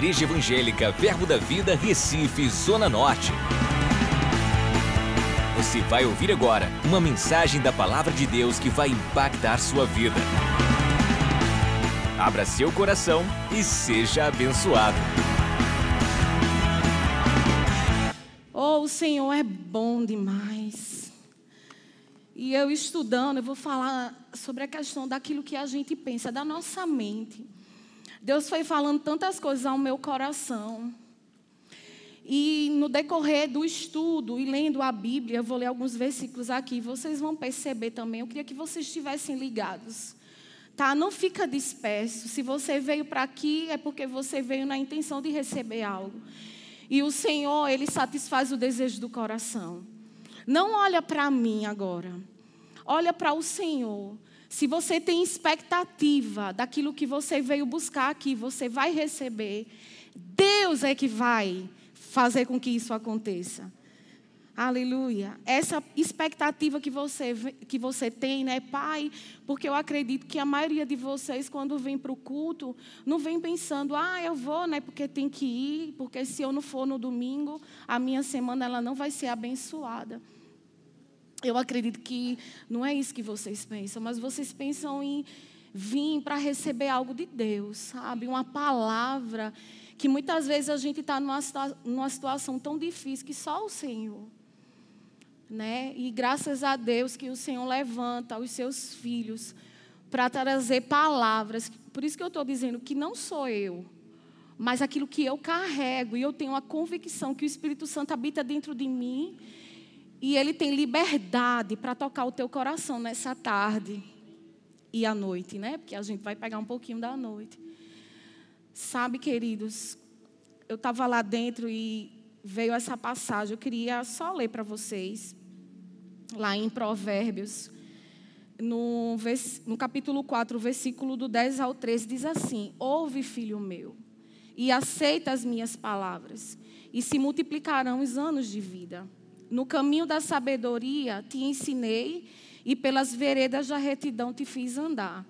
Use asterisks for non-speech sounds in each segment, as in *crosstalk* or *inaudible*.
Igreja Evangélica Verbo da Vida, Recife, Zona Norte. Você vai ouvir agora uma mensagem da Palavra de Deus que vai impactar sua vida. Abra seu coração e seja abençoado. Oh, o Senhor é bom demais. E eu estudando, eu vou falar sobre a questão daquilo que a gente pensa, da nossa mente. Deus foi falando tantas coisas ao meu coração. E no decorrer do estudo e lendo a Bíblia, eu vou ler alguns versículos aqui, vocês vão perceber também. Eu queria que vocês estivessem ligados. Tá? Não fica disperso. Se você veio para aqui, é porque você veio na intenção de receber algo. E o Senhor, Ele satisfaz o desejo do coração. Não olha para mim agora. Olha para o Senhor. Se você tem expectativa daquilo que você veio buscar aqui, você vai receber. Deus é que vai fazer com que isso aconteça. Aleluia. Essa expectativa que você, que você tem, né, Pai? Porque eu acredito que a maioria de vocês, quando vem para o culto, não vem pensando, ah, eu vou, né, porque tem que ir, porque se eu não for no domingo, a minha semana ela não vai ser abençoada. Eu acredito que não é isso que vocês pensam, mas vocês pensam em vir para receber algo de Deus, sabe? Uma palavra que muitas vezes a gente está numa, numa situação tão difícil que só o Senhor. Né? E graças a Deus que o Senhor levanta os seus filhos para trazer palavras. Por isso que eu estou dizendo que não sou eu, mas aquilo que eu carrego. E eu tenho a convicção que o Espírito Santo habita dentro de mim e Ele tem liberdade para tocar o teu coração nessa tarde e à noite, né? Porque a gente vai pegar um pouquinho da noite. Sabe, queridos, eu estava lá dentro e veio essa passagem. Eu queria só ler para vocês, lá em Provérbios, no, no capítulo 4, versículo do 10 ao 13, diz assim: Ouve, filho meu, e aceita as minhas palavras, e se multiplicarão os anos de vida. No caminho da sabedoria te ensinei, e pelas veredas da retidão te fiz andar.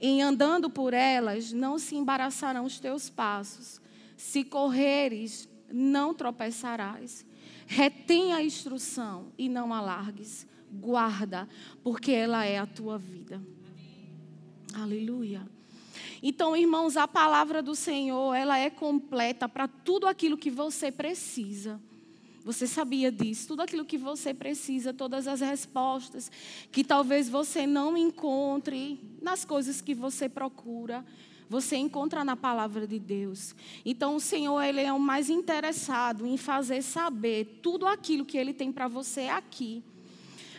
Em andando por elas, não se embaraçarão os teus passos. Se correres, não tropeçarás. Retém a instrução e não alargues. Guarda, porque ela é a tua vida. Aleluia. Então, irmãos, a palavra do Senhor, ela é completa para tudo aquilo que você precisa. Você sabia disso? Tudo aquilo que você precisa, todas as respostas que talvez você não encontre nas coisas que você procura, você encontra na palavra de Deus. Então o Senhor, ele é o mais interessado em fazer saber tudo aquilo que ele tem para você aqui.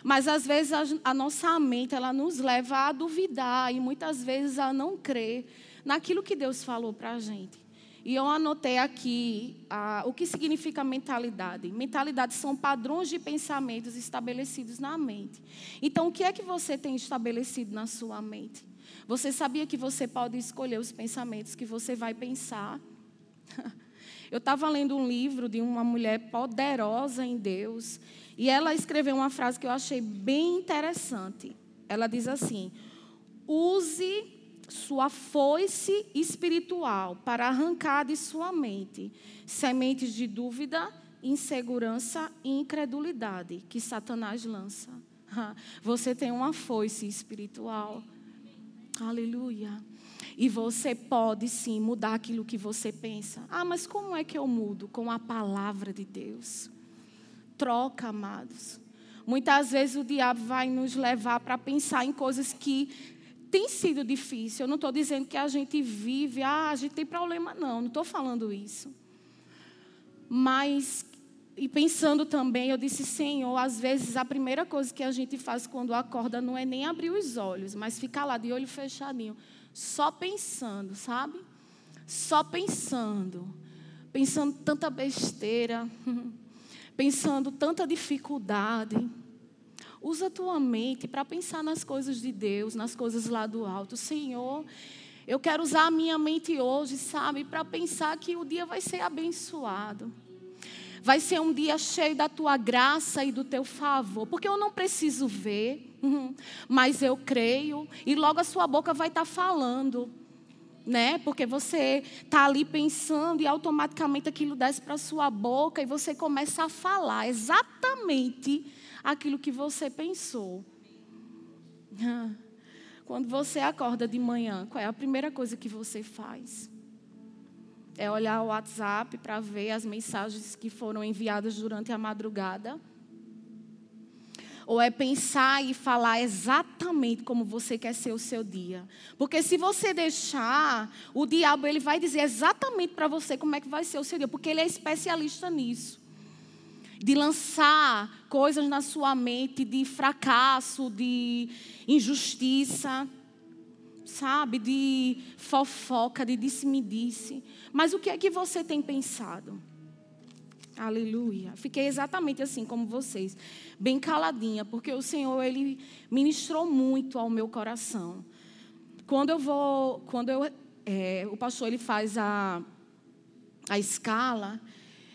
Mas às vezes a, nossa mente ela nos leva a duvidar e muitas vezes a não crer naquilo que Deus falou para a gente. E eu anotei aqui ah, o que significa mentalidade. Mentalidade são padrões de pensamentos estabelecidos na mente. Então, o que é que você tem estabelecido na sua mente? Você sabia que você pode escolher os pensamentos que você vai pensar? *laughs* Eu estava lendo um livro de uma mulher poderosa em Deus e ela escreveu uma frase que eu achei bem interessante. Ela diz assim: use sua foice espiritual para arrancar de sua mente sementes de dúvida, insegurança e incredulidade que Satanás lança. Você tem uma foice espiritual. Aleluia. E você pode sim mudar aquilo que você pensa. Ah, mas como é que eu mudo? Com a palavra de Deus. Troca, amados. Muitas vezes o diabo vai nos levar para pensar em coisas que tem sido difícil. Eu não estou dizendo que a gente vive, ah, a gente tem problema, não. Não estou falando isso. Mas, e pensando também, eu disse, Senhor, às vezes a primeira coisa que a gente faz quando acorda não é nem abrir os olhos, mas ficar lá de olho fechadinho, só pensando, sabe? Só pensando. Pensando tanta besteira, *laughs* pensando tanta dificuldade. Usa a tua mente para pensar nas coisas de Deus, nas coisas lá do alto. Senhor, eu quero usar a minha mente hoje, sabe, para pensar que o dia vai ser abençoado. Vai ser um dia cheio da tua graça e do teu favor, porque eu não preciso ver, mas eu creio, e logo a sua boca vai estar tá falando. né? Porque você está ali pensando e automaticamente aquilo desce para sua boca e você começa a falar exatamente aquilo que você pensou. Quando você acorda de manhã, qual é a primeira coisa que você faz? É olhar o WhatsApp para ver as mensagens que foram enviadas durante a madrugada? ou é pensar e falar exatamente como você quer ser o seu dia. Porque se você deixar, o diabo ele vai dizer exatamente para você como é que vai ser o seu dia, porque ele é especialista nisso. De lançar coisas na sua mente de fracasso, de injustiça, sabe, de fofoca, de disse-me-disse. Mas o que é que você tem pensado? Aleluia. Fiquei exatamente assim como vocês, bem caladinha, porque o Senhor ele ministrou muito ao meu coração. Quando eu vou, quando eu, é, o pastor ele faz a a escala,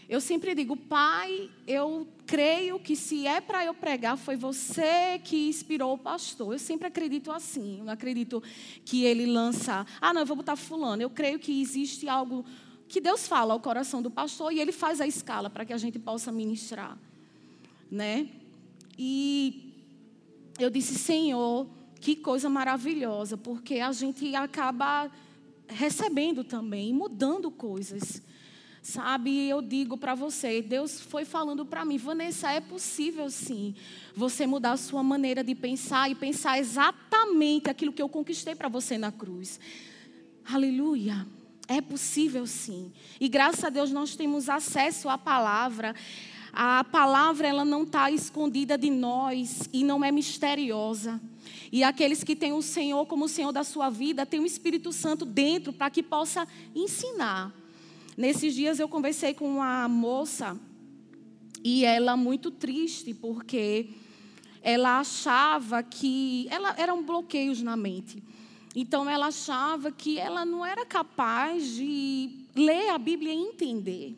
eu sempre digo, Pai, eu creio que se é para eu pregar, foi você que inspirou o pastor. Eu sempre acredito assim. Eu não acredito que ele lança, ah, não, eu vou botar fulano. Eu creio que existe algo que Deus fala ao coração do pastor e ele faz a escala para que a gente possa ministrar, né? E eu disse, Senhor, que coisa maravilhosa, porque a gente acaba recebendo também, mudando coisas. Sabe, eu digo para você, Deus foi falando para mim, Vanessa, é possível sim você mudar a sua maneira de pensar e pensar exatamente aquilo que eu conquistei para você na cruz. Aleluia. É possível sim. E graças a Deus nós temos acesso à palavra. A palavra ela não está escondida de nós e não é misteriosa. E aqueles que têm o Senhor como o Senhor da sua vida, têm o Espírito Santo dentro para que possa ensinar. Nesses dias eu conversei com uma moça e ela muito triste porque ela achava que ela eram bloqueios na mente. Então ela achava que ela não era capaz de ler a Bíblia e entender.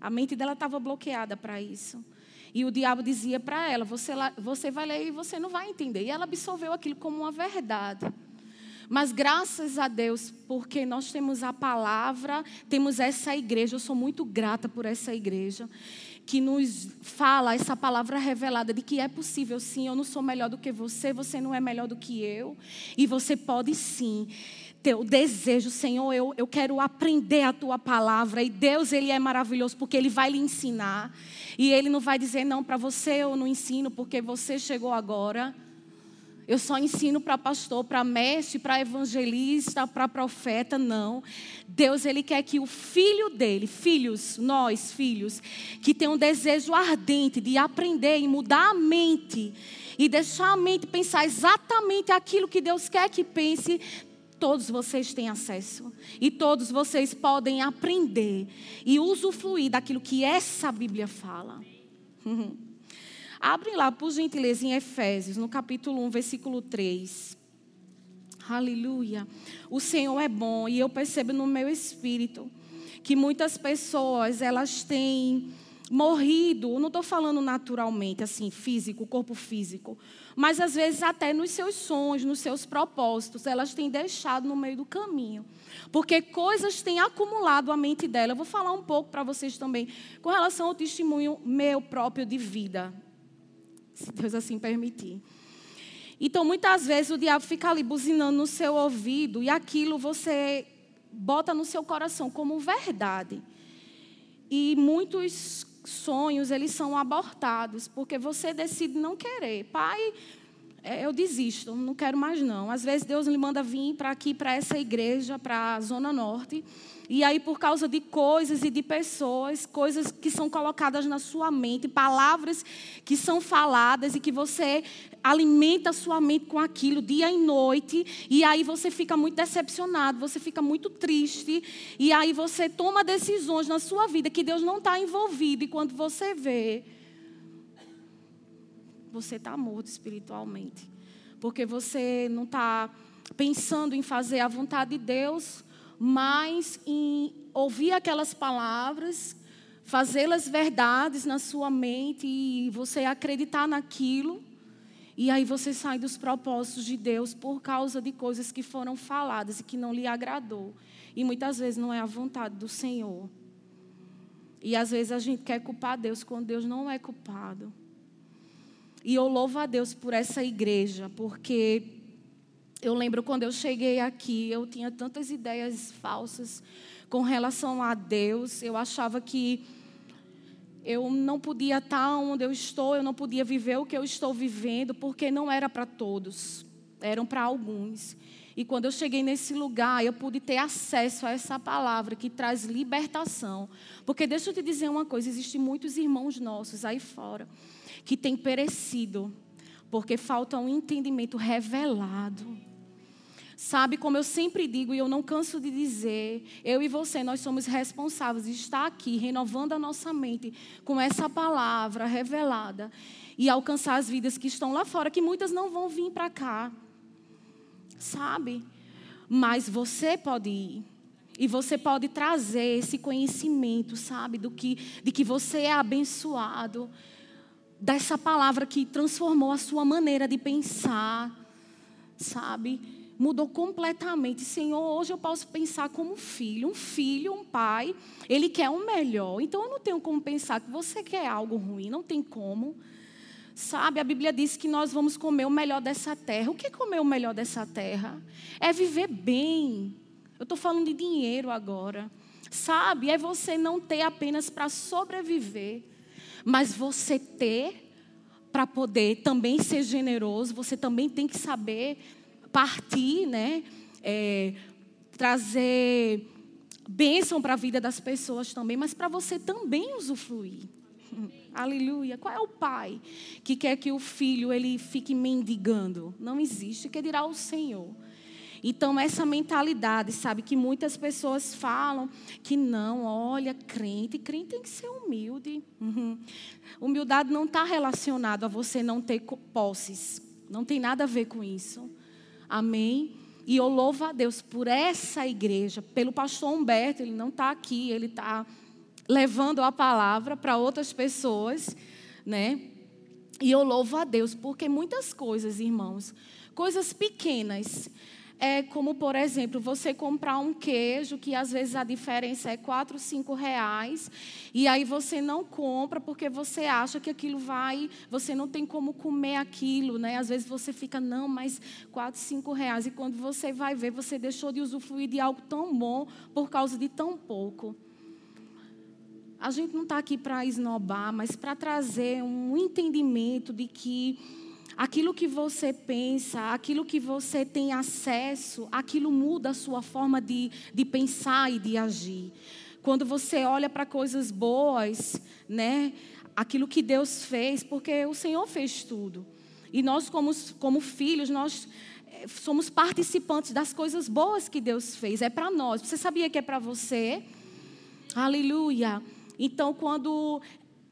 A mente dela estava bloqueada para isso. E o diabo dizia para ela: você, você vai ler e você não vai entender. E ela absorveu aquilo como uma verdade. Mas graças a Deus, porque nós temos a palavra, temos essa igreja, eu sou muito grata por essa igreja que nos fala essa palavra revelada de que é possível sim, eu não sou melhor do que você, você não é melhor do que eu, e você pode sim ter o desejo, Senhor, eu, eu quero aprender a tua palavra, e Deus, Ele é maravilhoso porque Ele vai lhe ensinar, e Ele não vai dizer não para você, eu não ensino porque você chegou agora. Eu só ensino para pastor, para mestre, para evangelista, para profeta, não. Deus, Ele quer que o filho dele, filhos, nós, filhos, que tem um desejo ardente de aprender e mudar a mente, e deixar a mente pensar exatamente aquilo que Deus quer que pense, todos vocês têm acesso. E todos vocês podem aprender e usufruir daquilo que essa Bíblia fala. *laughs* Abre lá, por gentileza, em Efésios, no capítulo 1, versículo 3. Aleluia. O Senhor é bom e eu percebo no meu espírito que muitas pessoas, elas têm morrido, não estou falando naturalmente, assim, físico, corpo físico, mas às vezes até nos seus sonhos, nos seus propósitos, elas têm deixado no meio do caminho. Porque coisas têm acumulado a mente dela. Eu vou falar um pouco para vocês também com relação ao testemunho meu próprio de vida se Deus assim permitir. Então, muitas vezes o diabo fica ali buzinando no seu ouvido e aquilo você bota no seu coração como verdade. E muitos sonhos, eles são abortados, porque você decide não querer. Pai, eu desisto, não quero mais não. Às vezes Deus lhe manda vir para aqui, para essa igreja, para a Zona Norte. E aí, por causa de coisas e de pessoas, coisas que são colocadas na sua mente, palavras que são faladas e que você alimenta a sua mente com aquilo dia e noite, e aí você fica muito decepcionado, você fica muito triste, e aí você toma decisões na sua vida que Deus não está envolvido, e quando você vê, você está morto espiritualmente, porque você não está pensando em fazer a vontade de Deus mas em ouvir aquelas palavras, fazê-las verdades na sua mente e você acreditar naquilo. E aí você sai dos propósitos de Deus por causa de coisas que foram faladas e que não lhe agradou. E muitas vezes não é a vontade do Senhor. E às vezes a gente quer culpar Deus quando Deus não é culpado. E eu louvo a Deus por essa igreja, porque eu lembro quando eu cheguei aqui, eu tinha tantas ideias falsas com relação a Deus. Eu achava que eu não podia estar onde eu estou, eu não podia viver o que eu estou vivendo, porque não era para todos, eram para alguns. E quando eu cheguei nesse lugar, eu pude ter acesso a essa palavra que traz libertação. Porque deixa eu te dizer uma coisa: existem muitos irmãos nossos aí fora que têm perecido, porque falta um entendimento revelado Sabe, como eu sempre digo e eu não canso de dizer, eu e você, nós somos responsáveis de estar aqui renovando a nossa mente com essa palavra revelada e alcançar as vidas que estão lá fora, que muitas não vão vir para cá. Sabe? Mas você pode ir. E você pode trazer esse conhecimento, sabe, do que de que você é abençoado, dessa palavra que transformou a sua maneira de pensar, sabe? mudou completamente. Senhor, hoje eu posso pensar como filho. Um filho, um pai, ele quer o melhor. Então eu não tenho como pensar que você quer algo ruim. Não tem como. Sabe, a Bíblia diz que nós vamos comer o melhor dessa terra. O que é comer o melhor dessa terra? É viver bem. Eu estou falando de dinheiro agora. Sabe, é você não ter apenas para sobreviver, mas você ter para poder também ser generoso. Você também tem que saber partir, né? É, trazer bênção para a vida das pessoas também, mas para você também usufruir. *laughs* Aleluia. Qual é o pai que quer que o filho ele fique mendigando? Não existe. Que dirá o Senhor? Então, essa mentalidade, sabe, que muitas pessoas falam que não, olha, crente, crente tem que ser humilde. Uhum. Humildade não está relacionado a você não ter posses. Não tem nada a ver com isso. Amém? E eu louvo a Deus por essa igreja, pelo pastor Humberto, ele não está aqui, ele está levando a palavra para outras pessoas, né? E eu louvo a Deus, porque muitas coisas, irmãos, coisas pequenas, é como, por exemplo, você comprar um queijo, que às vezes a diferença é 4, 5 reais, e aí você não compra porque você acha que aquilo vai, você não tem como comer aquilo, né? Às vezes você fica, não, mas 4, 5 reais, e quando você vai ver, você deixou de usufruir de algo tão bom por causa de tão pouco. A gente não está aqui para esnobar, mas para trazer um entendimento de que aquilo que você pensa, aquilo que você tem acesso, aquilo muda a sua forma de, de pensar e de agir. Quando você olha para coisas boas, né? Aquilo que Deus fez, porque o Senhor fez tudo. E nós, como, como filhos, nós eh, somos participantes das coisas boas que Deus fez. É para nós. Você sabia que é para você? Aleluia. Então, quando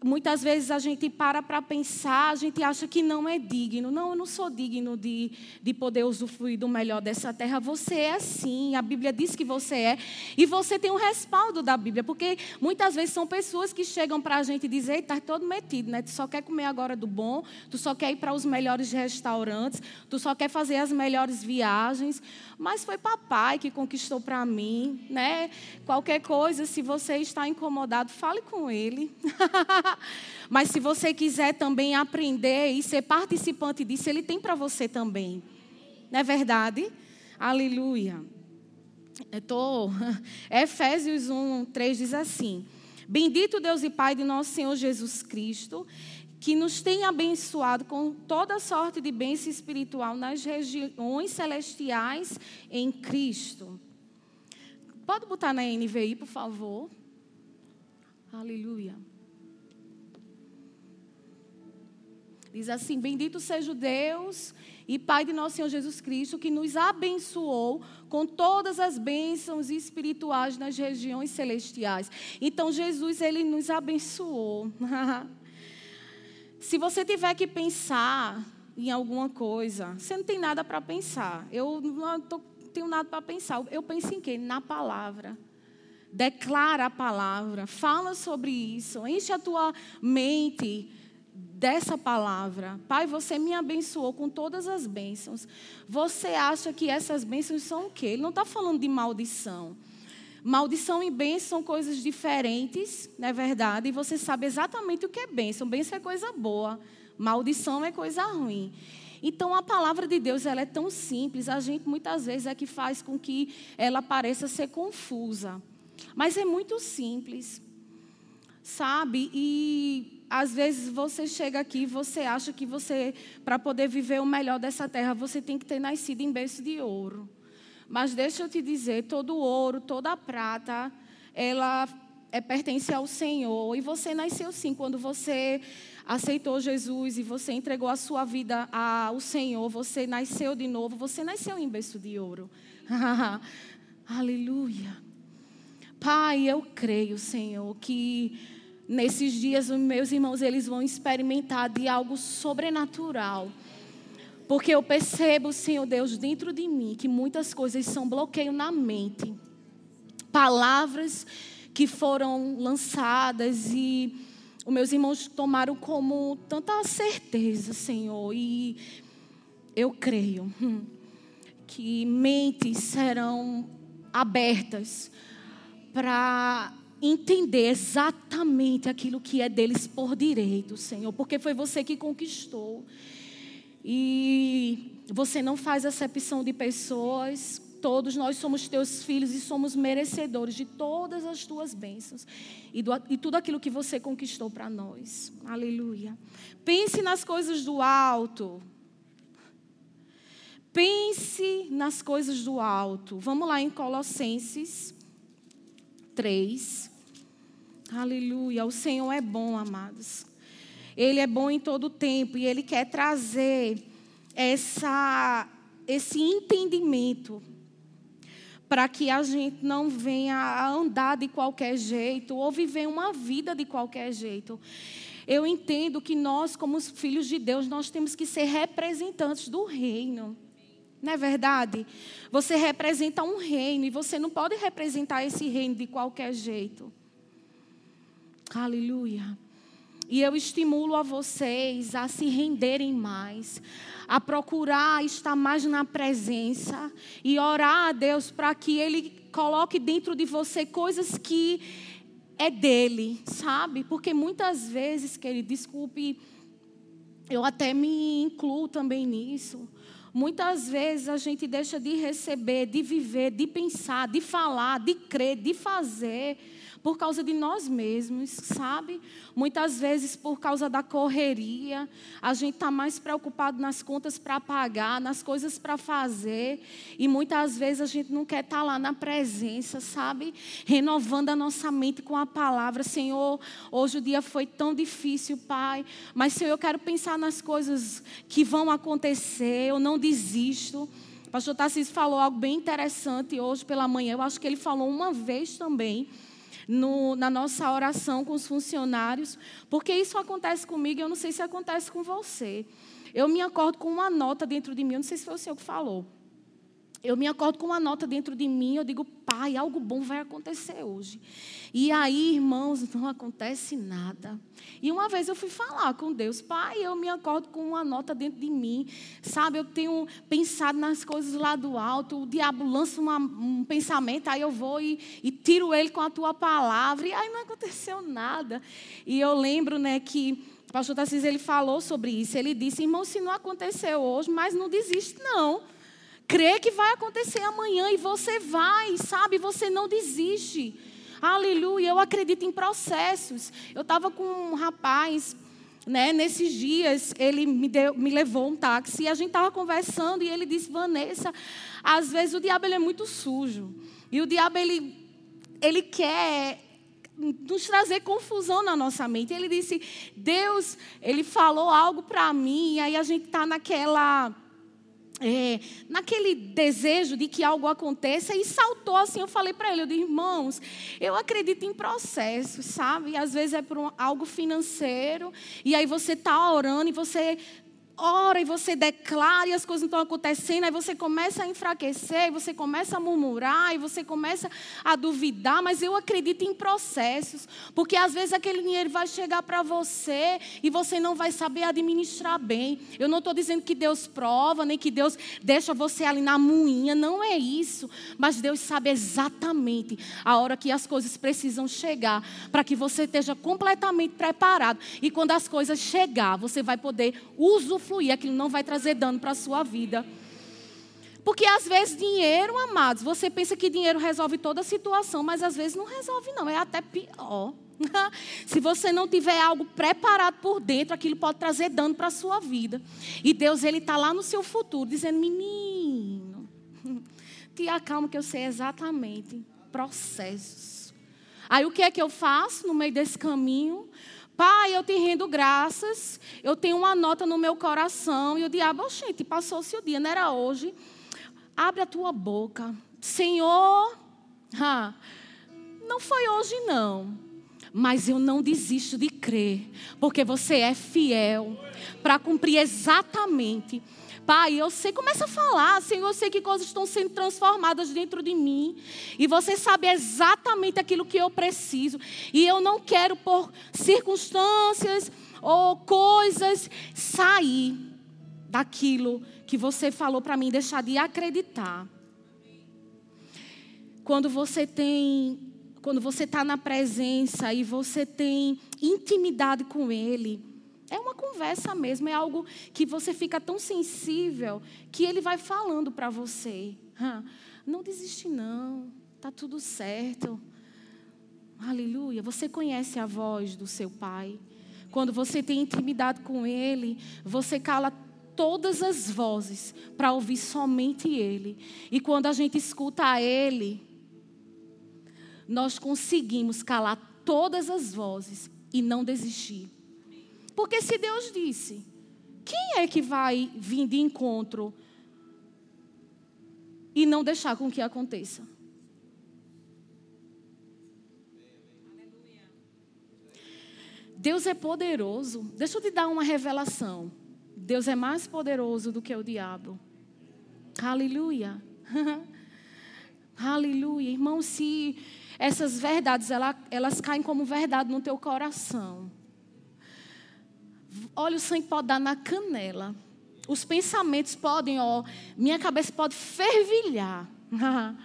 Muitas vezes a gente para para pensar, a gente acha que não é digno. Não, eu não sou digno de, de poder usufruir do melhor dessa terra. Você é sim, a Bíblia diz que você é. E você tem um respaldo da Bíblia, porque muitas vezes são pessoas que chegam para a gente e dizem: está todo metido, né? Tu só quer comer agora do bom, tu só quer ir para os melhores restaurantes, tu só quer fazer as melhores viagens. Mas foi papai que conquistou para mim, né? Qualquer coisa, se você está incomodado, fale com ele. *laughs* *laughs* Mas se você quiser também aprender e ser participante disso, ele tem para você também. Não é verdade? Aleluia. Eu tô... *laughs* Efésios 1, 3 diz assim: Bendito Deus e Pai de nosso Senhor Jesus Cristo, que nos tem abençoado com toda sorte de bênção espiritual nas regiões celestiais em Cristo. Pode botar na NVI, por favor? Aleluia. Diz assim: Bendito seja o Deus e Pai de nosso Senhor Jesus Cristo, que nos abençoou com todas as bênçãos espirituais nas regiões celestiais. Então, Jesus, ele nos abençoou. *laughs* Se você tiver que pensar em alguma coisa, você não tem nada para pensar. Eu não tenho nada para pensar. Eu penso em quê? Na palavra. Declara a palavra, fala sobre isso, enche a tua mente dessa palavra. Pai, você me abençoou com todas as bênçãos. Você acha que essas bênçãos são o quê? Ele não está falando de maldição. Maldição e bênção são coisas diferentes, não é verdade? E você sabe exatamente o que é bênção. Bênção é coisa boa, maldição é coisa ruim. Então a palavra de Deus ela é tão simples, a gente muitas vezes é que faz com que ela pareça ser confusa. Mas é muito simples. Sabe? E às vezes você chega aqui e você acha que você, para poder viver o melhor dessa terra, você tem que ter nascido em berço de ouro. Mas deixa eu te dizer, todo ouro, toda prata, ela é, pertence ao Senhor. E você nasceu sim quando você aceitou Jesus e você entregou a sua vida ao Senhor. Você nasceu de novo. Você nasceu em berço de ouro. *laughs* Aleluia. Pai, eu creio, Senhor, que nesses dias meus irmãos eles vão experimentar de algo sobrenatural porque eu percebo, Senhor Deus, dentro de mim, que muitas coisas são bloqueio na mente. Palavras que foram lançadas e os meus irmãos tomaram como tanta certeza, Senhor. E eu creio hum, que mentes serão abertas para entender exatamente aquilo que é deles por direito, Senhor, porque foi você que conquistou. E você não faz acepção de pessoas. Todos nós somos teus filhos e somos merecedores de todas as tuas bênçãos e, do, e tudo aquilo que você conquistou para nós. Aleluia. Pense nas coisas do alto. Pense nas coisas do alto. Vamos lá em Colossenses 3. Aleluia. O Senhor é bom, amados. Ele é bom em todo tempo e ele quer trazer essa, esse entendimento para que a gente não venha a andar de qualquer jeito ou viver uma vida de qualquer jeito. Eu entendo que nós, como filhos de Deus, nós temos que ser representantes do reino. Não é verdade? Você representa um reino e você não pode representar esse reino de qualquer jeito. Aleluia. E eu estimulo a vocês a se renderem mais, a procurar estar mais na presença e orar a Deus para que Ele coloque dentro de você coisas que é dele, sabe? Porque muitas vezes, querido, desculpe, eu até me incluo também nisso. Muitas vezes a gente deixa de receber, de viver, de pensar, de falar, de crer, de fazer por causa de nós mesmos, sabe? Muitas vezes por causa da correria, a gente está mais preocupado nas contas para pagar, nas coisas para fazer, e muitas vezes a gente não quer estar tá lá na presença, sabe? Renovando a nossa mente com a palavra. Senhor, hoje o dia foi tão difícil, Pai, mas Senhor, eu quero pensar nas coisas que vão acontecer, eu não desisto. O pastor Tarcísio falou algo bem interessante hoje pela manhã. Eu acho que ele falou uma vez também no, na nossa oração com os funcionários, porque isso acontece comigo e eu não sei se acontece com você. Eu me acordo com uma nota dentro de mim, eu não sei se foi o senhor que falou. Eu me acordo com uma nota dentro de mim, eu digo, pai, algo bom vai acontecer hoje. E aí, irmãos, não acontece nada. E uma vez eu fui falar com Deus, pai, eu me acordo com uma nota dentro de mim, sabe? Eu tenho pensado nas coisas lá do alto, o diabo lança uma, um pensamento, aí eu vou e, e tiro ele com a tua palavra, e aí não aconteceu nada. E eu lembro, né, que o pastor Tarcísio, ele falou sobre isso, ele disse, irmão, se não aconteceu hoje, mas não desiste, não crê que vai acontecer amanhã e você vai, sabe? Você não desiste. Aleluia. Eu acredito em processos. Eu estava com um rapaz. Né, nesses dias, ele me, deu, me levou um táxi e a gente estava conversando e ele disse: Vanessa, às vezes o diabo ele é muito sujo. E o diabo ele, ele quer nos trazer confusão na nossa mente. Ele disse: Deus, ele falou algo para mim, e aí a gente está naquela é, naquele desejo de que algo aconteça e saltou assim. Eu falei para ele, eu disse, irmãos, eu acredito em processos, sabe? Às vezes é por um, algo financeiro e aí você está orando e você ora e você declara e as coisas não estão acontecendo, aí você começa a enfraquecer, você começa a murmurar e você começa a duvidar, mas eu acredito em processos, porque às vezes aquele dinheiro vai chegar para você e você não vai saber administrar bem. Eu não estou dizendo que Deus prova, nem que Deus deixa você ali na moinha, não é isso, mas Deus sabe exatamente a hora que as coisas precisam chegar, para que você esteja completamente preparado e quando as coisas chegar, você vai poder usufruir fluir, aquilo não vai trazer dano para a sua vida. Porque às vezes dinheiro, amados, você pensa que dinheiro resolve toda a situação, mas às vezes não resolve, não, é até pior. *laughs* Se você não tiver algo preparado por dentro, aquilo pode trazer dano para a sua vida. E Deus, Ele está lá no seu futuro, dizendo: menino, *laughs* te acalma que eu sei exatamente processos. Aí o que é que eu faço no meio desse caminho? Pai, eu te rendo graças, eu tenho uma nota no meu coração. E o diabo, oh, gente, passou-se o dia, não era hoje. Abre a tua boca. Senhor, ah, não foi hoje não. Mas eu não desisto de crer, porque você é fiel para cumprir exatamente Pai, eu sei, começa a falar, Senhor, eu sei que coisas estão sendo transformadas dentro de mim. E você sabe exatamente aquilo que eu preciso. E eu não quero, por circunstâncias ou coisas, sair daquilo que você falou para mim, deixar de acreditar. Quando você tem, quando você está na presença e você tem intimidade com Ele, é uma conversa mesmo, é algo que você fica tão sensível que ele vai falando para você. Não desiste não, tá tudo certo. Aleluia. Você conhece a voz do seu pai. Quando você tem intimidade com ele, você cala todas as vozes para ouvir somente ele. E quando a gente escuta ele, nós conseguimos calar todas as vozes e não desistir. Porque se Deus disse, quem é que vai vir de encontro e não deixar com que aconteça? Deus é poderoso. Deixa eu te dar uma revelação. Deus é mais poderoso do que o diabo. Aleluia. *laughs* Aleluia. Irmão, se essas verdades elas, elas caem como verdade no teu coração, Olha, o sangue pode dar na canela. Os pensamentos podem, ó, minha cabeça pode fervilhar. *laughs*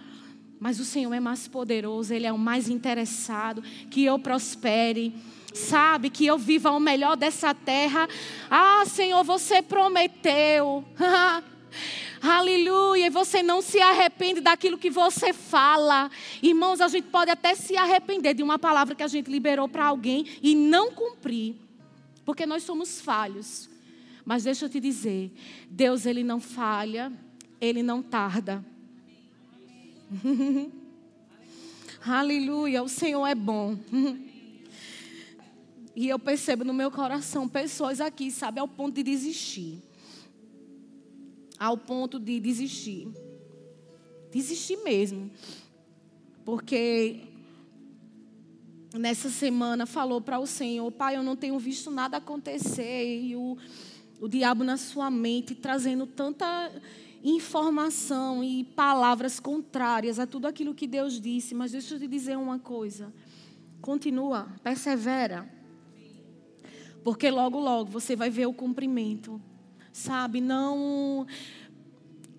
Mas o Senhor é mais poderoso, Ele é o mais interessado que eu prospere. Sabe, que eu viva o melhor dessa terra. Ah, Senhor, você prometeu. *laughs* Aleluia. E você não se arrepende daquilo que você fala. Irmãos, a gente pode até se arrepender de uma palavra que a gente liberou para alguém e não cumprir. Porque nós somos falhos. Mas deixa eu te dizer, Deus ele não falha, ele não tarda. *laughs* Aleluia, o Senhor é bom. *laughs* e eu percebo no meu coração pessoas aqui, sabe, ao ponto de desistir. Ao ponto de desistir. Desistir mesmo. Porque nessa semana falou para o Senhor: Pai, eu não tenho visto nada acontecer. E o, o diabo na sua mente trazendo tanta informação e palavras contrárias a tudo aquilo que Deus disse. Mas deixa eu te dizer uma coisa: continua, persevera. Porque logo, logo você vai ver o cumprimento. Sabe? Não.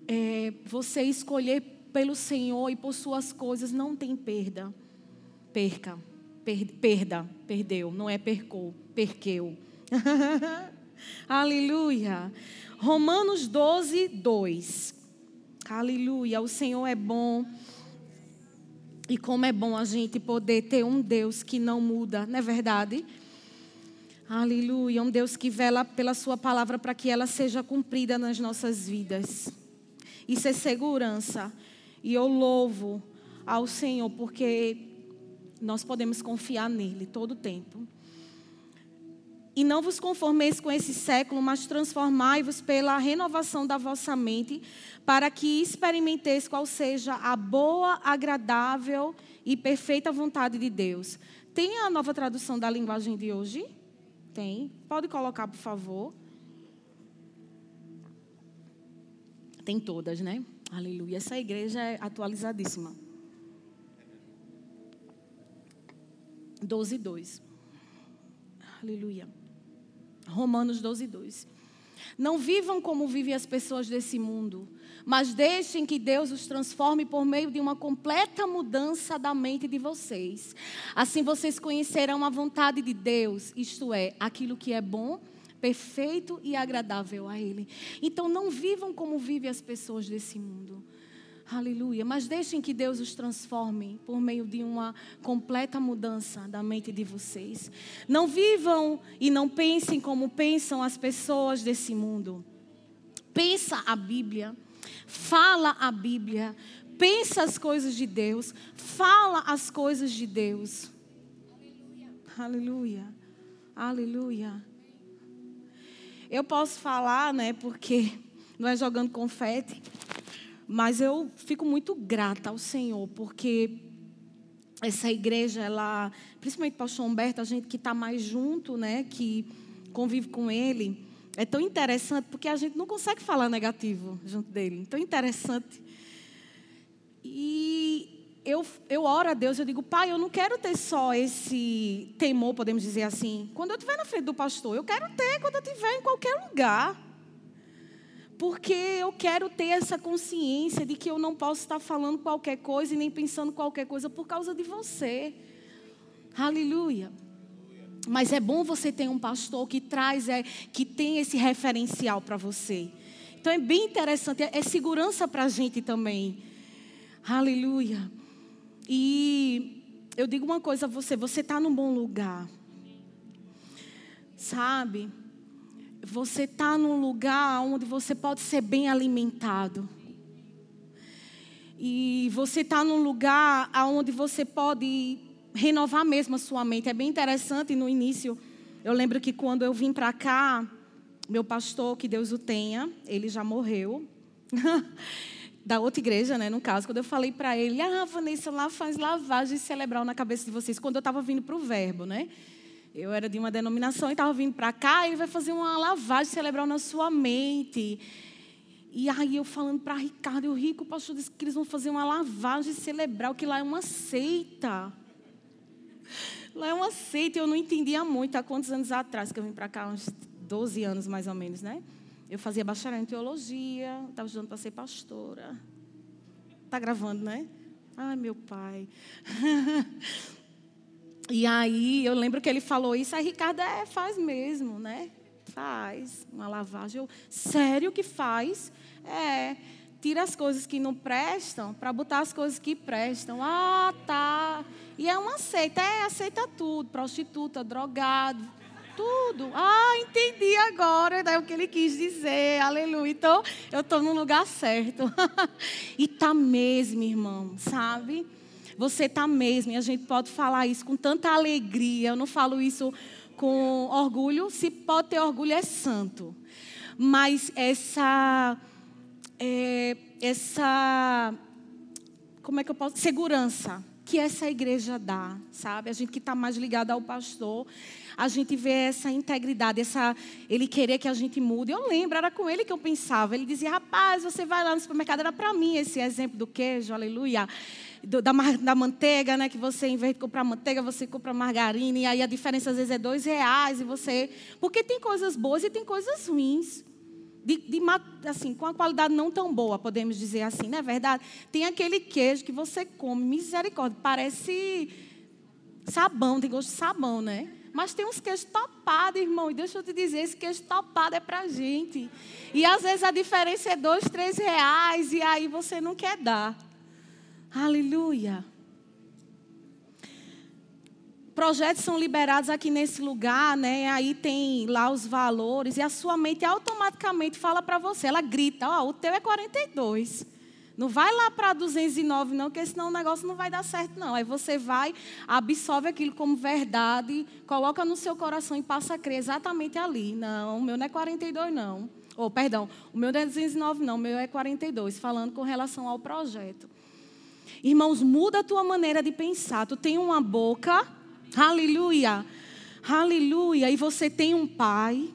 É, você escolher pelo Senhor e por suas coisas não tem perda. Perca per, perda, perdeu, não é percou, perqueu. *laughs* Aleluia. Romanos 12, 2. Aleluia. O Senhor é bom. E como é bom a gente poder ter um Deus que não muda, não é verdade? Aleluia. Um Deus que vela pela Sua palavra para que ela seja cumprida nas nossas vidas. Isso é segurança. E eu louvo ao Senhor porque nós podemos confiar nele todo o tempo. E não vos conformeis com esse século, mas transformai-vos pela renovação da vossa mente, para que experimenteis qual seja a boa, agradável e perfeita vontade de Deus. Tem a nova tradução da linguagem de hoje? Tem. Pode colocar, por favor. Tem todas, né? Aleluia. Essa igreja é atualizadíssima. 12, 2. Aleluia. Romanos 12, 2. Não vivam como vivem as pessoas desse mundo, mas deixem que Deus os transforme por meio de uma completa mudança da mente de vocês. Assim vocês conhecerão a vontade de Deus, isto é, aquilo que é bom, perfeito e agradável a Ele. Então não vivam como vivem as pessoas desse mundo. Aleluia. Mas deixem que Deus os transforme por meio de uma completa mudança da mente de vocês. Não vivam e não pensem como pensam as pessoas desse mundo. Pensa a Bíblia, fala a Bíblia, pensa as coisas de Deus, fala as coisas de Deus. Aleluia. Aleluia. Eu posso falar, né, porque não é jogando confete, mas eu fico muito grata ao Senhor, porque essa igreja, ela, principalmente o pastor Humberto, a gente que está mais junto, né, que convive com ele, é tão interessante porque a gente não consegue falar negativo junto dele. Tão interessante. E eu, eu oro a Deus, eu digo, Pai, eu não quero ter só esse temor, podemos dizer assim. Quando eu estiver na frente do pastor, eu quero ter quando eu estiver em qualquer lugar. Porque eu quero ter essa consciência de que eu não posso estar falando qualquer coisa e nem pensando qualquer coisa por causa de você. Aleluia. Mas é bom você ter um pastor que traz, é, que tem esse referencial para você. Então é bem interessante, é, é segurança para a gente também. Aleluia. E eu digo uma coisa a você: você está num bom lugar. Sabe? Você está num lugar onde você pode ser bem alimentado. E você está num lugar onde você pode renovar mesmo a sua mente. É bem interessante no início. Eu lembro que quando eu vim para cá, meu pastor, que Deus o tenha, ele já morreu. *laughs* da outra igreja, né, no caso, quando eu falei para ele, ah, Vanessa, lá faz lavagem cerebral na cabeça de vocês, quando eu estava vindo para o verbo, né? Eu era de uma denominação e estava vindo para cá, ele vai fazer uma lavagem cerebral na sua mente. E aí eu falando para Ricardo, e o Rico, o pastor disse que eles vão fazer uma lavagem cerebral, que lá é uma seita. Lá é uma seita, eu não entendia muito. Há quantos anos atrás que eu vim para cá? Uns 12 anos mais ou menos, né? Eu fazia bacharel em teologia, estava estudando para ser pastora. Está gravando, né? Ai, meu pai. *laughs* E aí eu lembro que ele falou isso, aí Ricardo é, faz mesmo, né? Faz uma lavagem. Eu, sério que faz? É, tira as coisas que não prestam para botar as coisas que prestam. Ah, tá. E é uma seita, é, aceita tudo, prostituta, drogado, tudo. Ah, entendi agora, é o que ele quis dizer. Aleluia. Então, eu estou no lugar certo. *laughs* e tá mesmo, irmão, sabe? Você está mesmo, e a gente pode falar isso com tanta alegria. Eu não falo isso com orgulho. Se pode ter orgulho, é santo. Mas essa. É, essa. Como é que eu posso. Segurança que essa igreja dá, sabe? A gente que está mais ligado ao pastor, a gente vê essa integridade, essa ele querer que a gente mude. Eu lembro, era com ele que eu pensava. Ele dizia, rapaz, você vai lá no supermercado, era para mim esse exemplo do queijo, aleluia do, da, da, manteiga, né? Que você, em vez de comprar manteiga, você compra margarina. E aí a diferença às vezes é dois reais. E você. Porque tem coisas boas e tem coisas ruins. De, de, assim, com a qualidade não tão boa, podemos dizer assim, não é verdade? Tem aquele queijo que você come, misericórdia, parece sabão, tem gosto de sabão, né? Mas tem uns queijos topados, irmão. E deixa eu te dizer, esse queijo topado é pra gente. E às vezes a diferença é dois, três reais. E aí você não quer dar. Aleluia. Projetos são liberados aqui nesse lugar, né? Aí tem lá os valores e a sua mente automaticamente fala para você, ela grita, ó, oh, o teu é 42. Não vai lá para 209 não, porque senão o negócio não vai dar certo não. Aí você vai, absorve aquilo como verdade, coloca no seu coração e passa a crer exatamente ali. Não, o meu não é 42 não. Ou, oh, perdão, o meu não é 209 não, o meu é 42, falando com relação ao projeto. Irmãos, muda a tua maneira de pensar. Tu tem uma boca, aleluia, aleluia, e você tem um pai,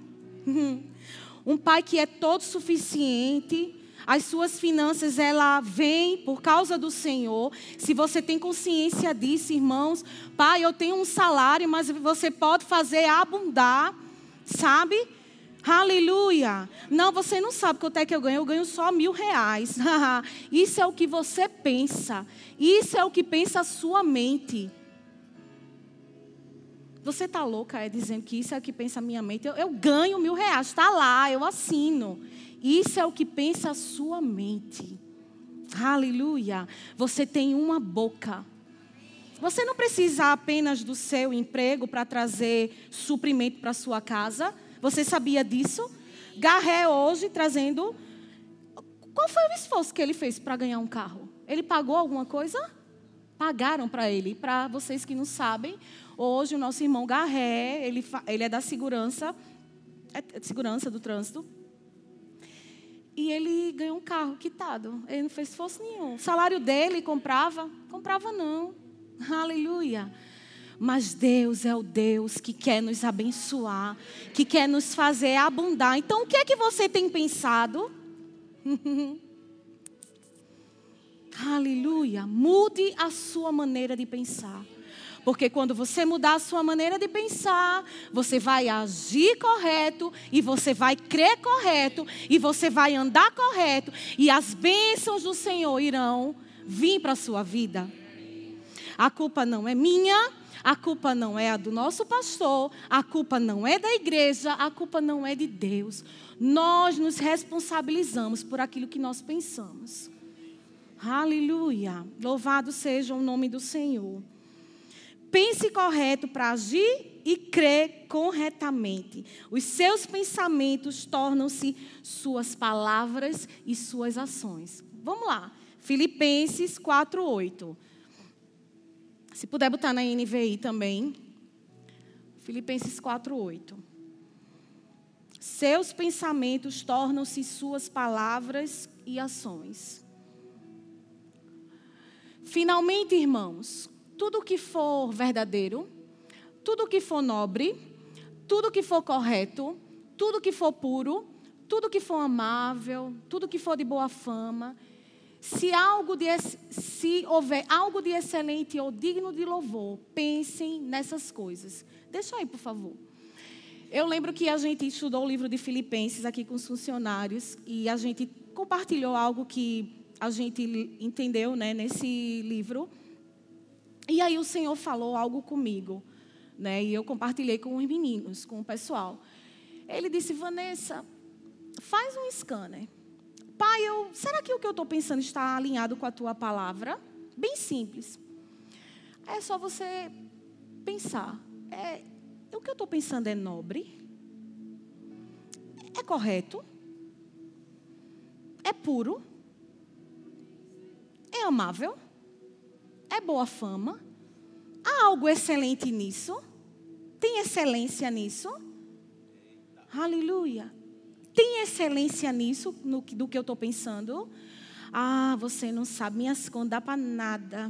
*laughs* um pai que é todo suficiente, as suas finanças ela vem por causa do Senhor. Se você tem consciência disso, irmãos, pai, eu tenho um salário, mas você pode fazer abundar, sabe? Aleluia. Não, você não sabe quanto é que eu ganho. Eu ganho só mil reais. *laughs* Isso é o que você pensa. Isso é o que pensa a sua mente. Você está louca, é dizendo que isso é o que pensa a minha mente. Eu, eu ganho mil reais, está lá, eu assino. Isso é o que pensa a sua mente. Aleluia. Você tem uma boca. Você não precisa apenas do seu emprego para trazer suprimento para sua casa. Você sabia disso? Garré hoje trazendo. Qual foi o esforço que ele fez para ganhar um carro? Ele pagou alguma coisa? Pagaram para ele. Para vocês que não sabem, hoje o nosso irmão Garré, ele, ele é da segurança, é de segurança do trânsito. E ele ganhou um carro quitado. Ele não fez esforço nenhum. O salário dele comprava? Comprava não. *laughs* Aleluia. Mas Deus é o Deus que quer nos abençoar, que quer nos fazer abundar. Então, o que é que você tem pensado? *laughs* Aleluia. Mude a sua maneira de pensar. Porque quando você mudar a sua maneira de pensar, você vai agir correto e você vai crer correto e você vai andar correto e as bênçãos do Senhor irão vir para a sua vida. A culpa não é minha, a culpa não é a do nosso pastor, a culpa não é da igreja, a culpa não é de Deus. Nós nos responsabilizamos por aquilo que nós pensamos. Aleluia. Louvado seja o nome do Senhor. Pense correto para agir e crer corretamente. Os seus pensamentos tornam-se suas palavras e suas ações. Vamos lá. Filipenses 4:8. Se puder botar na NVI também. Filipenses 4:8. Seus pensamentos tornam-se suas palavras e ações. Finalmente, irmãos, tudo que for verdadeiro, tudo que for nobre, tudo que for correto, tudo que for puro, tudo que for amável, tudo que for de boa fama, se, algo de, se houver algo de excelente ou digno de louvor, pensem nessas coisas. Deixa aí, por favor. Eu lembro que a gente estudou o livro de Filipenses aqui com os funcionários e a gente compartilhou algo que a gente entendeu né, nesse livro. E aí o Senhor falou algo comigo, né? E eu compartilhei com os meninos, com o pessoal. Ele disse: Vanessa, faz um scanner. Pai, eu, será que o que eu estou pensando está alinhado com a tua palavra? Bem simples. É só você pensar. É, o que eu estou pensando é nobre? É correto? É puro? É amável? É boa fama? Há algo excelente nisso? Tem excelência nisso? Aleluia. Tem excelência nisso, no, do que eu estou pensando? Ah, você não sabe, minhas contas dá para nada.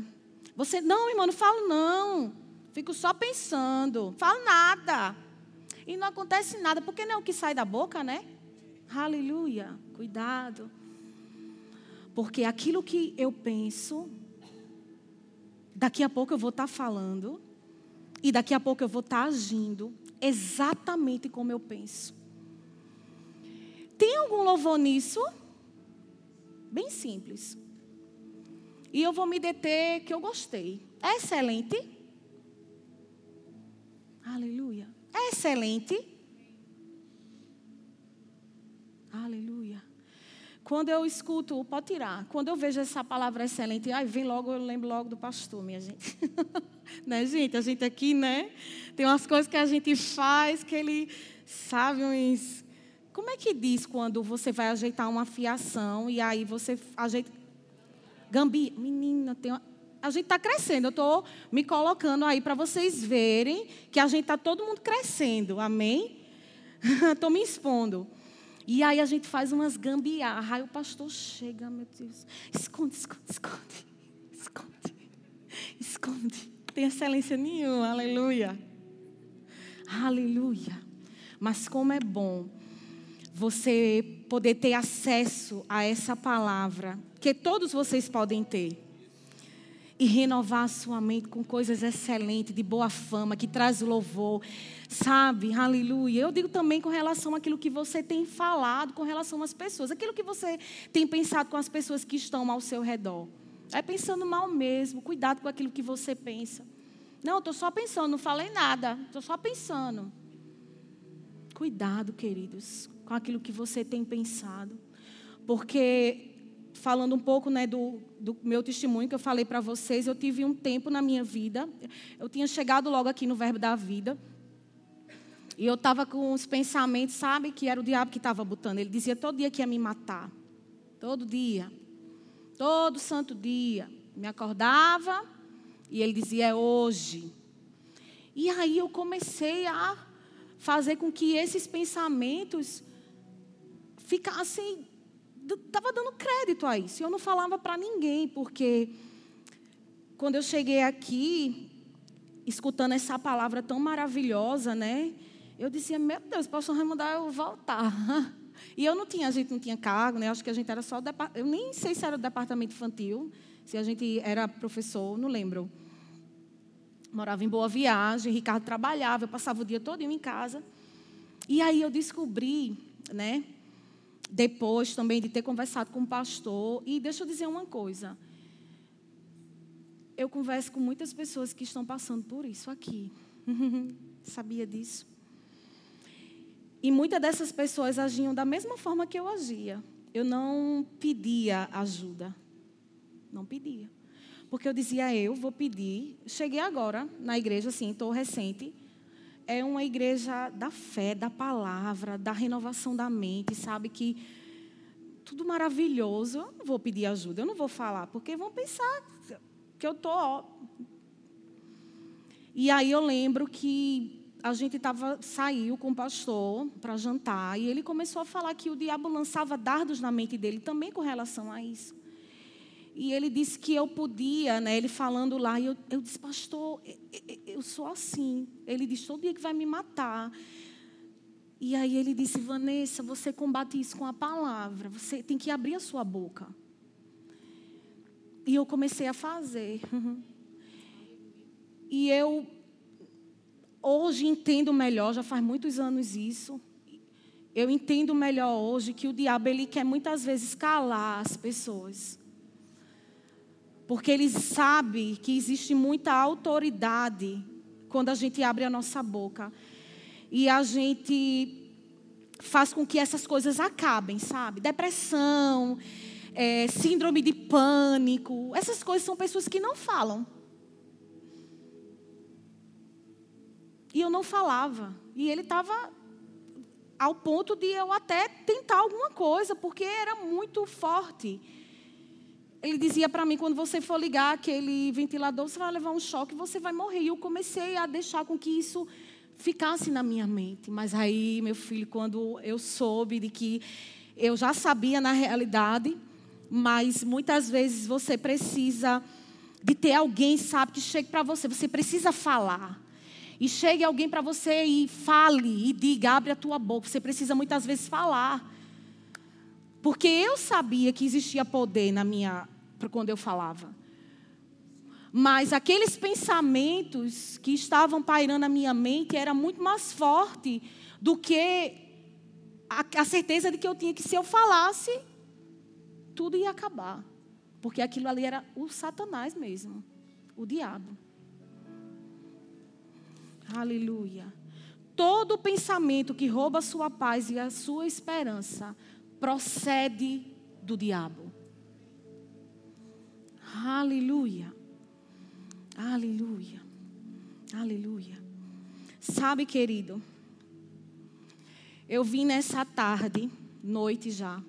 Você, não, irmão, não falo não. Fico só pensando. Falo nada. E não acontece nada, porque não é o que sai da boca, né? Aleluia. Cuidado. Porque aquilo que eu penso, daqui a pouco eu vou estar tá falando, e daqui a pouco eu vou estar tá agindo exatamente como eu penso. Tem algum louvor nisso? Bem simples. E eu vou me deter que eu gostei. É excelente? Aleluia. É excelente? Aleluia. Quando eu escuto, pode tirar. Quando eu vejo essa palavra excelente, aí vem logo, eu lembro logo do pastor, minha gente. *laughs* né, gente? A gente aqui, né? Tem umas coisas que a gente faz que ele sabe uns como é que diz quando você vai ajeitar uma fiação e aí você ajeita. Gambi, menina, tem uma... a gente está crescendo. Eu estou me colocando aí para vocês verem que a gente está todo mundo crescendo. Amém? *laughs* Estou me expondo. E aí a gente faz umas gambiarra. Aí o pastor chega, meu Deus. Esconde, esconde, esconde. Esconde. Esconde. Tem excelência nenhuma. Aleluia. Aleluia. Mas como é bom você poder ter acesso a essa palavra, que todos vocês podem ter. E renovar a sua mente com coisas excelentes, de boa fama, que traz louvor. Sabe? Aleluia. Eu digo também com relação àquilo que você tem falado com relação às pessoas, aquilo que você tem pensado com as pessoas que estão ao seu redor. É pensando mal mesmo, cuidado com aquilo que você pensa. Não, estou só pensando, não falei nada, estou só pensando. Cuidado, queridos, com aquilo que você tem pensado. Porque, falando um pouco né, do, do meu testemunho que eu falei para vocês, eu tive um tempo na minha vida, eu tinha chegado logo aqui no Verbo da Vida, e eu estava com os pensamentos, sabe, que era o diabo que estava botando. Ele dizia todo dia que ia me matar. Todo dia. Todo santo dia. Me acordava e ele dizia: é hoje. E aí eu comecei a fazer com que esses pensamentos ficassem. Estava dando crédito a isso. Eu não falava para ninguém, porque quando eu cheguei aqui, escutando essa palavra tão maravilhosa, né? Eu dizia, meu Deus, posso remudar eu voltar. *laughs* E eu não tinha, a gente não tinha cargo, né? Acho que a gente era só o eu nem sei se era o departamento infantil, se a gente era professor, não lembro. Morava em Boa Viagem, Ricardo trabalhava, eu passava o dia todo em casa. E aí eu descobri, né? Depois também de ter conversado com o pastor, e deixa eu dizer uma coisa. Eu converso com muitas pessoas que estão passando por isso aqui. *laughs* Sabia disso? E muitas dessas pessoas agiam da mesma forma que eu agia. Eu não pedia ajuda. Não pedia. Porque eu dizia, eu vou pedir. Cheguei agora na igreja, assim, estou recente. É uma igreja da fé, da palavra, da renovação da mente, sabe? Que tudo maravilhoso. Eu não vou pedir ajuda, eu não vou falar, porque vão pensar que eu estou. E aí eu lembro que a gente tava, saiu com o pastor para jantar e ele começou a falar que o diabo lançava dardos na mente dele também com relação a isso. E ele disse que eu podia, né, ele falando lá, e eu, eu disse, pastor, eu sou assim. Ele disse, todo dia que vai me matar. E aí ele disse, Vanessa, você combate isso com a palavra, você tem que abrir a sua boca. E eu comecei a fazer. *laughs* E eu Hoje entendo melhor, já faz muitos anos isso. Eu entendo melhor hoje que o diabo ele quer muitas vezes calar as pessoas. Porque ele sabe que existe muita autoridade quando a gente abre a nossa boca. E a gente faz com que essas coisas acabem, sabe? Depressão, é, síndrome de pânico. Essas coisas são pessoas que não falam. E eu não falava. E ele estava ao ponto de eu até tentar alguma coisa, porque era muito forte. Ele dizia para mim: quando você for ligar aquele ventilador, você vai levar um choque, você vai morrer. E eu comecei a deixar com que isso ficasse na minha mente. Mas aí, meu filho, quando eu soube de que eu já sabia na realidade, mas muitas vezes você precisa de ter alguém, sabe, que chegue para você. Você precisa falar e chegue alguém para você e fale e diga, abre a tua boca. Você precisa muitas vezes falar. Porque eu sabia que existia poder na minha quando eu falava. Mas aqueles pensamentos que estavam pairando na minha mente era muito mais forte do que a, a certeza de que eu tinha que se eu falasse, tudo ia acabar. Porque aquilo ali era o Satanás mesmo, o diabo. Aleluia. Todo pensamento que rouba a sua paz e a sua esperança procede do diabo. Aleluia. Aleluia. Aleluia. Sabe, querido, eu vim nessa tarde, noite já,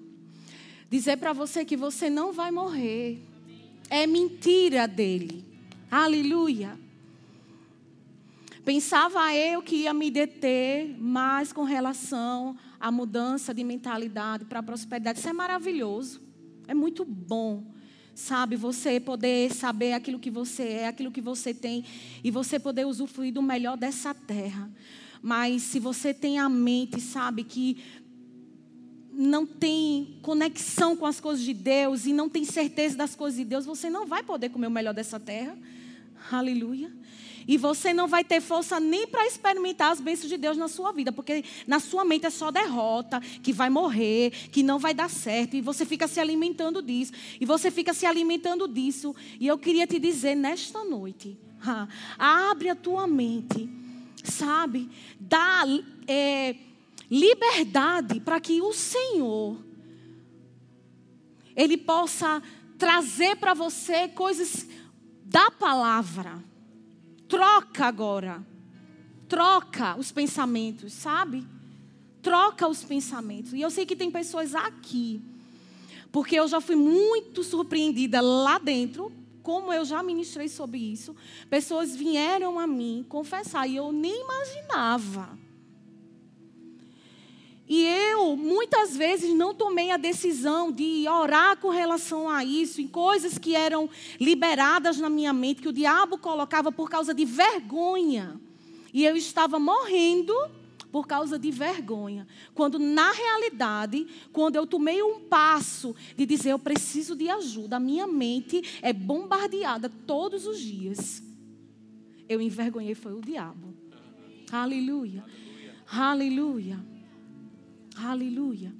dizer para você que você não vai morrer. É mentira dele. Aleluia. Pensava eu que ia me deter mais com relação à mudança de mentalidade para a prosperidade. Isso é maravilhoso. É muito bom. Sabe, você poder saber aquilo que você é, aquilo que você tem, e você poder usufruir do melhor dessa terra. Mas se você tem a mente, sabe, que não tem conexão com as coisas de Deus e não tem certeza das coisas de Deus, você não vai poder comer o melhor dessa terra. Aleluia. E você não vai ter força nem para experimentar as bênçãos de Deus na sua vida, porque na sua mente é só derrota, que vai morrer, que não vai dar certo, e você fica se alimentando disso, e você fica se alimentando disso. E eu queria te dizer nesta noite, abre a tua mente, sabe? Dá é, liberdade para que o Senhor ele possa trazer para você coisas da palavra. Troca agora. Troca os pensamentos, sabe? Troca os pensamentos. E eu sei que tem pessoas aqui, porque eu já fui muito surpreendida lá dentro, como eu já ministrei sobre isso. Pessoas vieram a mim confessar e eu nem imaginava. E eu, muitas vezes, não tomei a decisão de orar com relação a isso, em coisas que eram liberadas na minha mente, que o diabo colocava por causa de vergonha. E eu estava morrendo por causa de vergonha. Quando, na realidade, quando eu tomei um passo de dizer, eu preciso de ajuda, a minha mente é bombardeada todos os dias. Eu envergonhei, foi o diabo. Aleluia. Aleluia. Aleluia. Aleluia.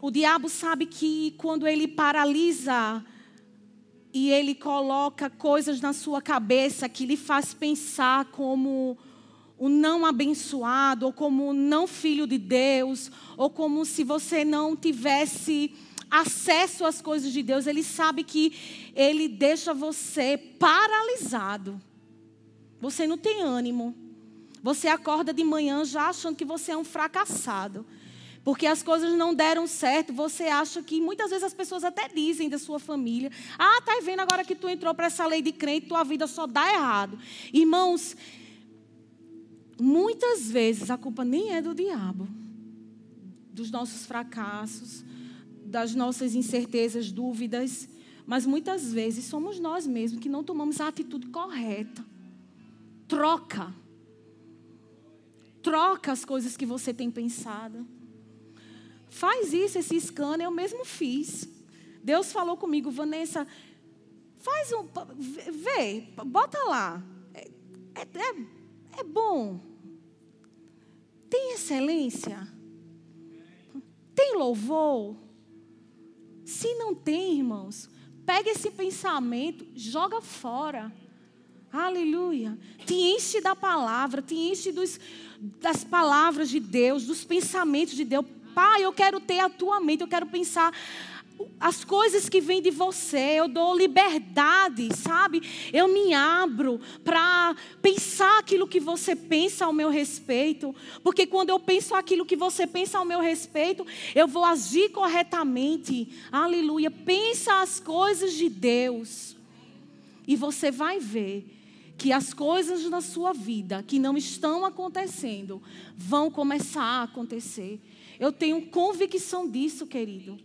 O diabo sabe que quando ele paralisa e ele coloca coisas na sua cabeça que lhe faz pensar como o não abençoado, ou como o não filho de Deus, ou como se você não tivesse acesso às coisas de Deus, ele sabe que ele deixa você paralisado. Você não tem ânimo. Você acorda de manhã já achando que você é um fracassado. Porque as coisas não deram certo, você acha que muitas vezes as pessoas até dizem da sua família: "Ah, tá vendo agora que tu entrou para essa lei de crente, tua vida só dá errado". Irmãos, muitas vezes a culpa nem é do diabo, dos nossos fracassos, das nossas incertezas, dúvidas, mas muitas vezes somos nós mesmos que não tomamos a atitude correta. Troca Troca as coisas que você tem pensado. Faz isso, esse scanner eu mesmo fiz. Deus falou comigo, Vanessa, faz um. Vê, bota lá. É, é, é, é bom. Tem excelência? Tem louvor? Se não tem, irmãos, pega esse pensamento, joga fora. Aleluia. Te enche da palavra, te enche dos, das palavras de Deus, dos pensamentos de Deus. Pai, eu quero ter a tua mente, eu quero pensar as coisas que vêm de você, eu dou liberdade, sabe? Eu me abro para pensar aquilo que você pensa ao meu respeito, porque quando eu penso aquilo que você pensa ao meu respeito, eu vou agir corretamente. Aleluia. Pensa as coisas de Deus. E você vai ver que as coisas na sua vida que não estão acontecendo vão começar a acontecer. Eu tenho convicção disso, querido.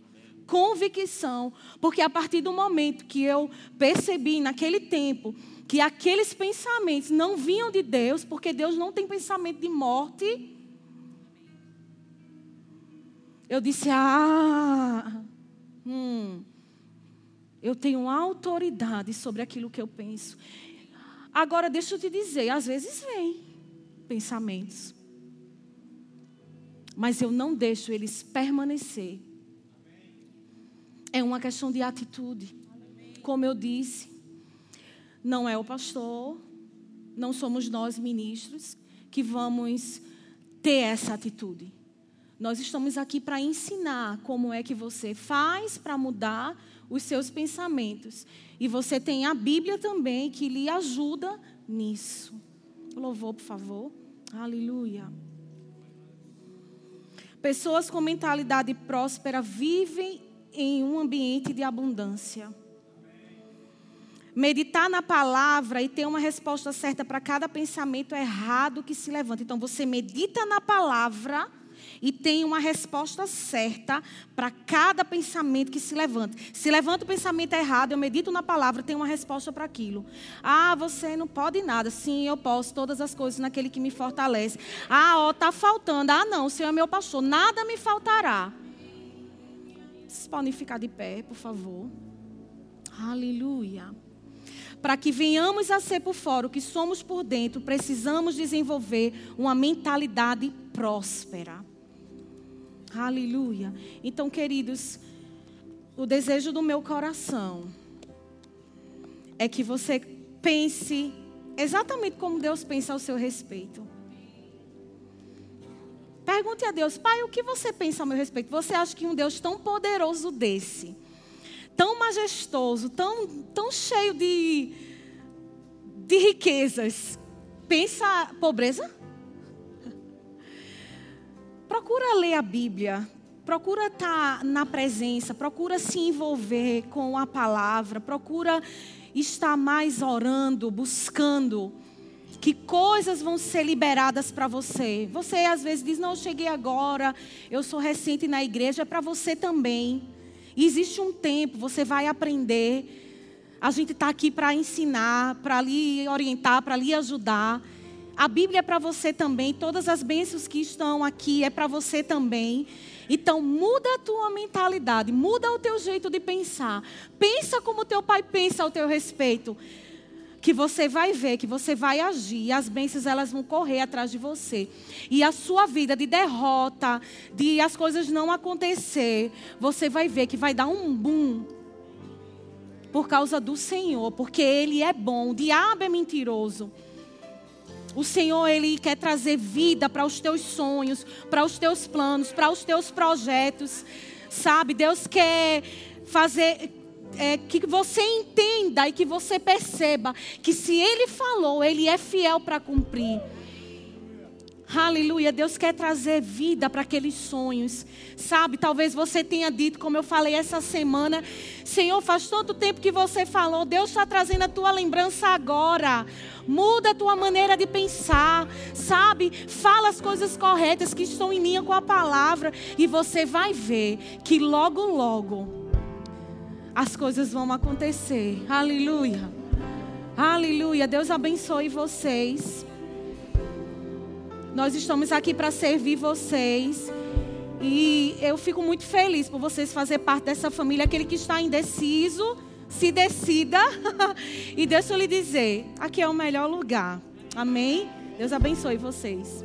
Convicção, porque a partir do momento que eu percebi naquele tempo que aqueles pensamentos não vinham de Deus, porque Deus não tem pensamento de morte, eu disse: Ah, hum, eu tenho autoridade sobre aquilo que eu penso. Agora, deixa eu te dizer, às vezes vem pensamentos. Mas eu não deixo eles permanecer. É uma questão de atitude. Como eu disse, não é o pastor, não somos nós ministros que vamos ter essa atitude. Nós estamos aqui para ensinar como é que você faz para mudar os seus pensamentos. E você tem a Bíblia também que lhe ajuda nisso. Louvor, por favor. Aleluia. Pessoas com mentalidade próspera vivem em um ambiente de abundância. Meditar na palavra e ter uma resposta certa para cada pensamento errado que se levanta. Então você medita na palavra e tem uma resposta certa para cada pensamento que se levanta. Se levanta o pensamento errado, eu medito na palavra, tem uma resposta para aquilo. Ah, você não pode nada. Sim, eu posso todas as coisas naquele que me fortalece. Ah, ó, tá faltando. Ah, não, o Senhor é meu pastor, nada me faltará. Vocês podem ficar de pé, por favor. Aleluia. Para que venhamos a ser por fora o que somos por dentro, precisamos desenvolver uma mentalidade próspera. Aleluia. Então, queridos, o desejo do meu coração é que você pense exatamente como Deus pensa ao seu respeito. Pergunte a Deus, Pai, o que você pensa ao meu respeito? Você acha que um Deus tão poderoso desse tão majestoso, tão, tão cheio de, de riquezas. Pensa pobreza? Procura ler a Bíblia, procura estar na presença, procura se envolver com a palavra, procura estar mais orando, buscando que coisas vão ser liberadas para você. Você às vezes diz: "Não, eu cheguei agora, eu sou recente na igreja", é para você também. Existe um tempo, você vai aprender. A gente está aqui para ensinar, para lhe orientar, para lhe ajudar. A Bíblia é para você também, todas as bênçãos que estão aqui é para você também. Então muda a tua mentalidade, muda o teu jeito de pensar. Pensa como teu pai pensa ao teu respeito que você vai ver, que você vai agir, e as bênçãos elas vão correr atrás de você. E a sua vida de derrota, de as coisas não acontecer, você vai ver que vai dar um boom por causa do Senhor, porque ele é bom, o diabo é mentiroso. O Senhor, Ele quer trazer vida para os teus sonhos, para os teus planos, para os teus projetos. Sabe, Deus quer fazer, é, que você entenda e que você perceba que se Ele falou, Ele é fiel para cumprir. Aleluia, Deus quer trazer vida para aqueles sonhos. Sabe, talvez você tenha dito, como eu falei essa semana, Senhor, faz tanto tempo que você falou, Deus está trazendo a tua lembrança agora. Muda a tua maneira de pensar, sabe? Fala as coisas corretas que estão em linha com a palavra e você vai ver que logo, logo as coisas vão acontecer. Aleluia. Aleluia. Deus abençoe vocês. Nós estamos aqui para servir vocês. E eu fico muito feliz por vocês fazer parte dessa família. Aquele que está indeciso, se decida. *laughs* e deixa eu lhe dizer: aqui é o melhor lugar. Amém? Deus abençoe vocês.